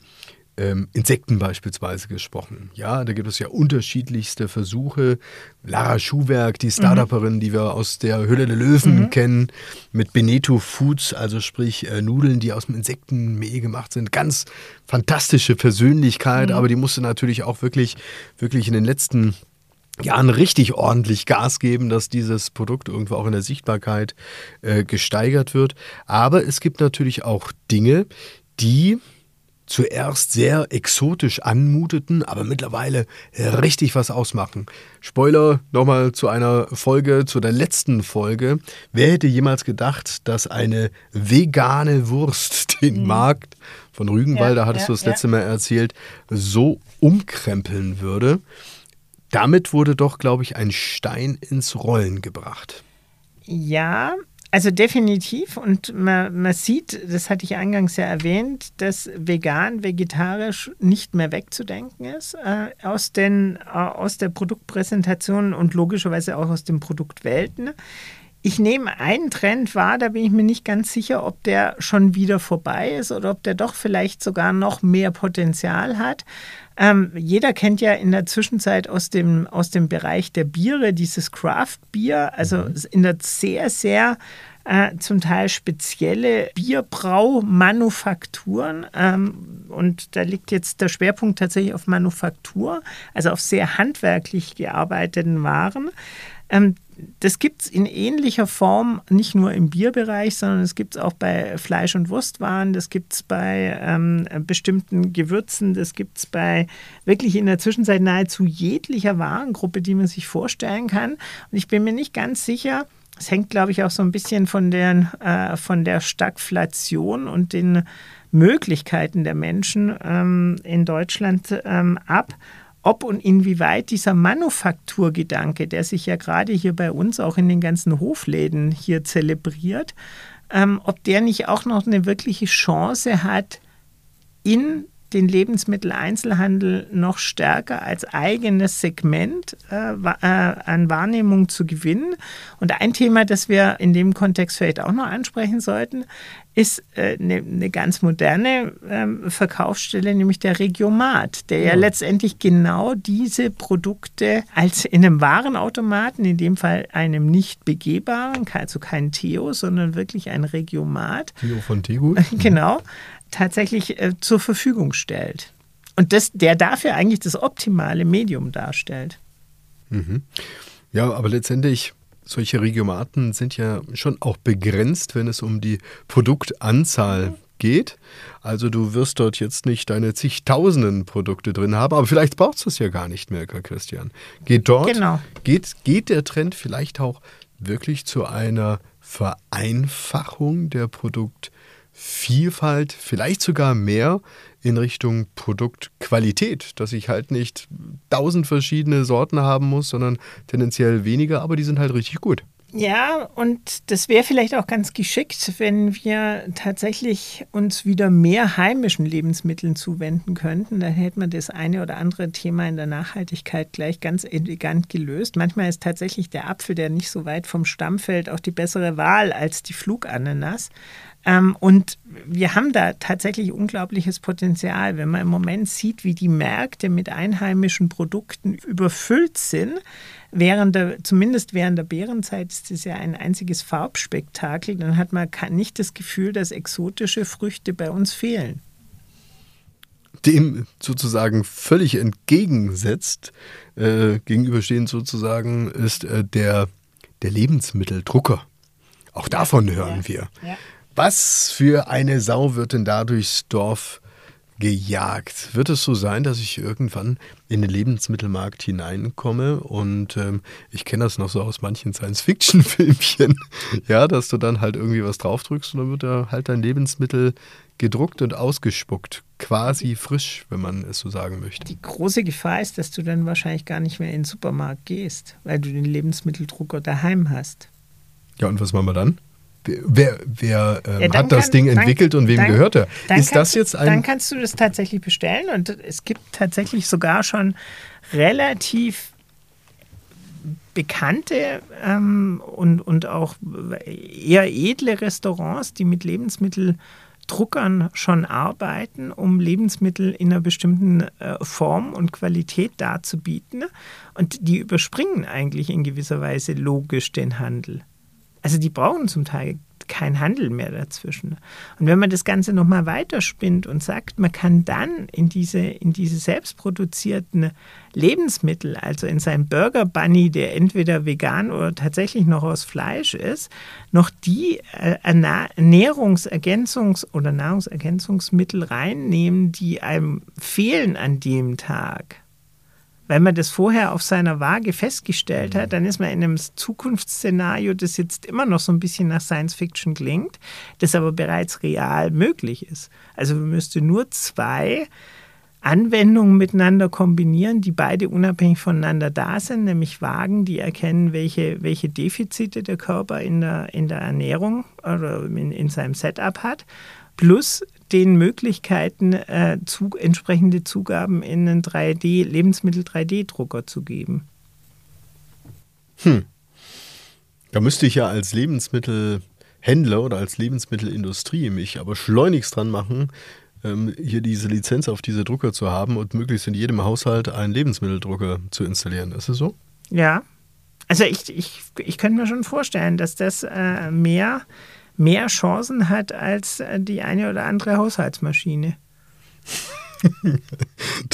ähm, Insekten beispielsweise gesprochen. Ja, da gibt es ja unterschiedlichste Versuche. Lara Schuhwerk, die Startuperin, mhm. die wir aus der Hülle der Löwen mhm. kennen, mit Beneto Foods, also sprich äh, Nudeln, die aus dem Insektenmehl gemacht sind. Ganz fantastische Persönlichkeit, mhm. aber die musste natürlich auch wirklich, wirklich in den letzten Jahren richtig ordentlich Gas geben, dass dieses Produkt irgendwo auch in der Sichtbarkeit äh, gesteigert wird. Aber es gibt natürlich auch Dinge, die zuerst sehr exotisch anmuteten, aber mittlerweile richtig was ausmachen. Spoiler nochmal zu einer Folge, zu der letzten Folge. Wer hätte jemals gedacht, dass eine vegane Wurst *laughs* den mhm. Markt von Rügenwalder, ja, hattest ja, du das letzte ja. Mal erzählt, so umkrempeln würde? Damit wurde doch, glaube ich, ein Stein ins Rollen gebracht. Ja, also definitiv. Und man, man, sieht, das hatte ich eingangs ja erwähnt, dass vegan, vegetarisch nicht mehr wegzudenken ist äh, aus, den, äh, aus der Produktpräsentation und logischerweise auch aus den Produktwelten. Ich nehme einen Trend wahr, da bin ich mir nicht ganz sicher, ob der schon wieder vorbei ist oder ob der doch vielleicht sogar noch mehr Potenzial hat. Ähm, jeder kennt ja in der Zwischenzeit aus dem, aus dem Bereich der Biere dieses Craft-Bier, also mhm. in der sehr, sehr äh, zum Teil spezielle Bierbraumanufakturen. Ähm, und da liegt jetzt der Schwerpunkt tatsächlich auf Manufaktur, also auf sehr handwerklich gearbeiteten Waren. Ähm, das gibt es in ähnlicher Form nicht nur im Bierbereich, sondern es gibt es auch bei Fleisch- und Wurstwaren, das gibt es bei ähm, bestimmten Gewürzen, das gibt es bei wirklich in der Zwischenzeit nahezu jeglicher Warengruppe, die man sich vorstellen kann. Und ich bin mir nicht ganz sicher, es hängt, glaube ich, auch so ein bisschen von, den, äh, von der Stagflation und den Möglichkeiten der Menschen ähm, in Deutschland ähm, ab ob und inwieweit dieser Manufakturgedanke, der sich ja gerade hier bei uns auch in den ganzen Hofläden hier zelebriert, ähm, ob der nicht auch noch eine wirkliche Chance hat, in den Lebensmitteleinzelhandel noch stärker als eigenes Segment äh, äh, an Wahrnehmung zu gewinnen. Und ein Thema, das wir in dem Kontext vielleicht auch noch ansprechen sollten, ist äh, eine, eine, ganz moderne ähm, Verkaufsstelle, nämlich der Regiomat, der ja. ja letztendlich genau diese Produkte als in einem Warenautomaten, in dem Fall einem nicht begehbaren, also kein Theo, sondern wirklich ein Regiomat. Theo von Tegut. *laughs* Genau, tatsächlich äh, zur Verfügung stellt. Und das, der dafür eigentlich das optimale Medium darstellt. Mhm. Ja, aber letztendlich, solche Regiomaten sind ja schon auch begrenzt, wenn es um die Produktanzahl mhm. geht. Also du wirst dort jetzt nicht deine zigtausenden Produkte drin haben, aber vielleicht brauchst du es ja gar nicht mehr, Christian. Geht dort, genau. geht, geht der Trend vielleicht auch wirklich zu einer Vereinfachung der Produktvielfalt? Vielfalt, vielleicht sogar mehr in Richtung Produktqualität, dass ich halt nicht tausend verschiedene Sorten haben muss, sondern tendenziell weniger, aber die sind halt richtig gut. Ja, und das wäre vielleicht auch ganz geschickt, wenn wir tatsächlich uns wieder mehr heimischen Lebensmitteln zuwenden könnten. Dann hätte man das eine oder andere Thema in der Nachhaltigkeit gleich ganz elegant gelöst. Manchmal ist tatsächlich der Apfel, der nicht so weit vom Stamm fällt, auch die bessere Wahl als die Flugananas. Ähm, und wir haben da tatsächlich unglaubliches Potenzial, wenn man im Moment sieht, wie die Märkte mit einheimischen Produkten überfüllt sind. Während der, zumindest während der Bärenzeit ist es ja ein einziges Farbspektakel. Dann hat man nicht das Gefühl, dass exotische Früchte bei uns fehlen. Dem sozusagen völlig entgegensetzt, äh, gegenüberstehend sozusagen, ist äh, der, der Lebensmitteldrucker. Auch davon hören ja. wir. Ja. Was für eine Sau wird denn da durchs Dorf gejagt? Wird es so sein, dass ich irgendwann in den Lebensmittelmarkt hineinkomme und ähm, ich kenne das noch so aus manchen Science-Fiction-Filmchen, *laughs* ja, dass du dann halt irgendwie was draufdrückst und dann wird da halt dein Lebensmittel gedruckt und ausgespuckt. Quasi frisch, wenn man es so sagen möchte. Die große Gefahr ist, dass du dann wahrscheinlich gar nicht mehr in den Supermarkt gehst, weil du den Lebensmitteldrucker daheim hast. Ja, und was machen wir dann? Wer, wer ähm, ja, hat das kann, Ding entwickelt dann, und wem dann, gehört er? Ist das jetzt ein. Dann kannst du das tatsächlich bestellen und es gibt tatsächlich sogar schon relativ bekannte ähm, und, und auch eher edle Restaurants, die mit Lebensmitteldruckern schon arbeiten, um Lebensmittel in einer bestimmten äh, Form und Qualität darzubieten. Und die überspringen eigentlich in gewisser Weise logisch den Handel. Also die brauchen zum Teil kein Handel mehr dazwischen. Und wenn man das Ganze nochmal weiterspinnt und sagt, man kann dann in diese, in diese selbstproduzierten Lebensmittel, also in seinem Burger Bunny, der entweder vegan oder tatsächlich noch aus Fleisch ist, noch die äh, Ernährungsergänzungs- oder Nahrungsergänzungsmittel reinnehmen, die einem fehlen an dem Tag weil man das vorher auf seiner Waage festgestellt hat, dann ist man in einem Zukunftsszenario, das jetzt immer noch so ein bisschen nach Science Fiction klingt, das aber bereits real möglich ist. Also man müsste nur zwei Anwendungen miteinander kombinieren, die beide unabhängig voneinander da sind, nämlich Wagen, die erkennen, welche, welche Defizite der Körper in der, in der Ernährung oder in, in seinem Setup hat, plus den Möglichkeiten, äh, zu, entsprechende Zugaben in einen 3D, Lebensmittel-3D-Drucker zu geben. Hm. Da müsste ich ja als Lebensmittelhändler oder als Lebensmittelindustrie mich aber schleunigst dran machen, ähm, hier diese Lizenz auf diese Drucker zu haben und möglichst in jedem Haushalt einen Lebensmitteldrucker zu installieren. Ist es so? Ja. Also ich, ich, ich könnte mir schon vorstellen, dass das äh, mehr mehr Chancen hat als äh, die eine oder andere Haushaltsmaschine. *laughs*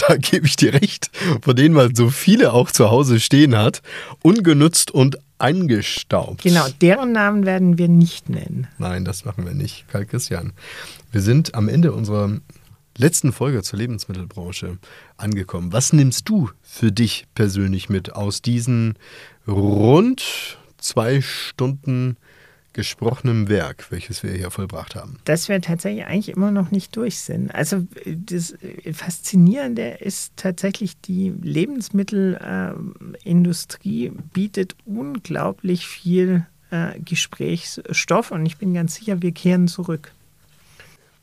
da gebe ich dir recht, von denen man so viele auch zu Hause stehen hat, ungenutzt und eingestaubt. Genau, deren Namen werden wir nicht nennen. Nein, das machen wir nicht, Karl Christian. Wir sind am Ende unserer letzten Folge zur Lebensmittelbranche angekommen. Was nimmst du für dich persönlich mit aus diesen rund zwei Stunden gesprochenem Werk, welches wir hier vollbracht haben. Dass wir tatsächlich eigentlich immer noch nicht durch sind. Also das Faszinierende ist tatsächlich, die Lebensmittelindustrie bietet unglaublich viel äh, Gesprächsstoff und ich bin ganz sicher, wir kehren zurück.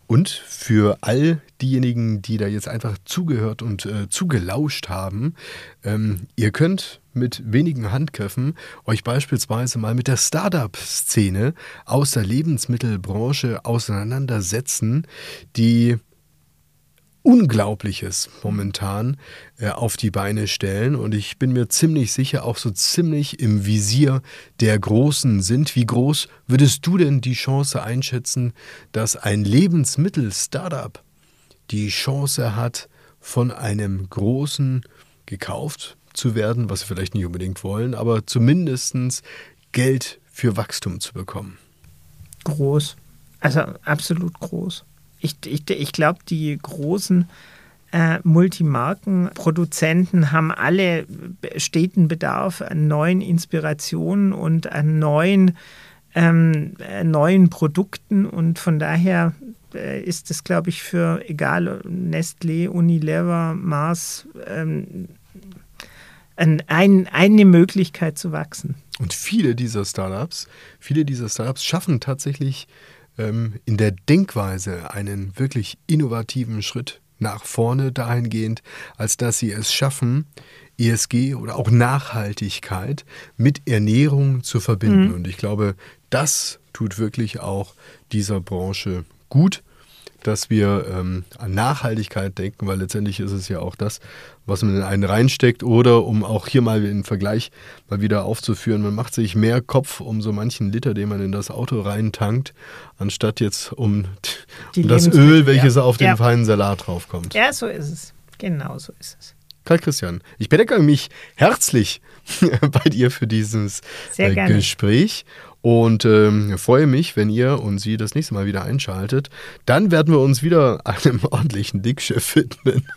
Und für all diejenigen, die da jetzt einfach zugehört und äh, zugelauscht haben, ähm, ihr könnt mit wenigen Handgriffen euch beispielsweise mal mit der Startup-Szene aus der Lebensmittelbranche auseinandersetzen, die Unglaubliches momentan äh, auf die Beine stellen. Und ich bin mir ziemlich sicher, auch so ziemlich im Visier der Großen sind. Wie groß würdest du denn die Chance einschätzen, dass ein Lebensmittel-Startup die Chance hat, von einem Großen gekauft zu werden, was sie vielleicht nicht unbedingt wollen, aber zumindest Geld für Wachstum zu bekommen? Groß. Also absolut groß ich, ich, ich glaube, die großen äh, Multimarkenproduzenten haben alle steten Bedarf an neuen Inspirationen und an neuen, ähm, äh, neuen Produkten. Und von daher äh, ist es, glaube ich, für egal Nestlé, Unilever, Mars ähm, ein, ein, eine Möglichkeit zu wachsen. Und viele dieser Startups, viele dieser Startups schaffen tatsächlich ähm, in der Denkweise einen wirklich innovativen Schritt nach vorne dahingehend, als dass sie es schaffen, ESG oder auch Nachhaltigkeit mit Ernährung zu verbinden. Mhm. Und ich glaube, das tut wirklich auch dieser Branche gut dass wir ähm, an Nachhaltigkeit denken, weil letztendlich ist es ja auch das, was man in einen reinsteckt. Oder um auch hier mal den Vergleich mal wieder aufzuführen, man macht sich mehr Kopf um so manchen Liter, den man in das Auto reintankt, anstatt jetzt um, um das Öl, welches ja. auf den ja. feinen Salat draufkommt. Ja, so ist es. Genau so ist es. Karl Christian, ich bedanke mich herzlich *laughs* bei dir für dieses äh, Gespräch und ähm, freue mich, wenn ihr und Sie das nächste Mal wieder einschaltet. Dann werden wir uns wieder *laughs* einem ordentlichen Dickschiff widmen.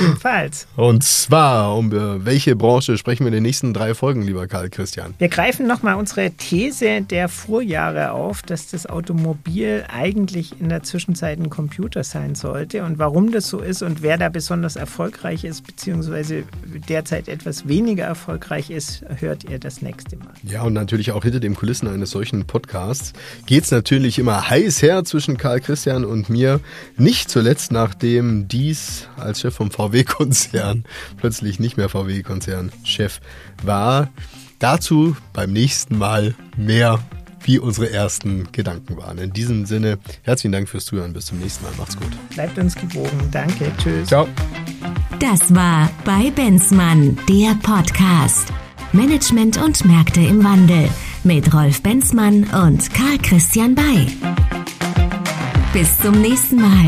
Jedenfalls. Und zwar, um äh, welche Branche sprechen wir in den nächsten drei Folgen, lieber Karl Christian? Wir greifen nochmal unsere These der Vorjahre auf, dass das Automobil eigentlich in der Zwischenzeit ein Computer sein sollte und warum das so ist und wer da besonders erfolgreich ist, beziehungsweise derzeit etwas weniger erfolgreich ist, hört ihr das nächste Mal. Ja, und natürlich auch hinter den Kulissen eines solchen Podcasts geht es natürlich immer heiß her zwischen Karl Christian und mir. Nicht zuletzt, nachdem dies als Chef vom VW-Konzern *laughs* plötzlich nicht mehr VW-Konzern-Chef war. Dazu beim nächsten Mal mehr, wie unsere ersten Gedanken waren. In diesem Sinne, herzlichen Dank fürs Zuhören. Bis zum nächsten Mal. Macht's gut. Bleibt uns gewogen. Danke. Tschüss. Ciao. Das war bei Benzmann, der Podcast. Management und Märkte im Wandel mit Rolf Benzmann und Karl Christian Bay. Bis zum nächsten Mal.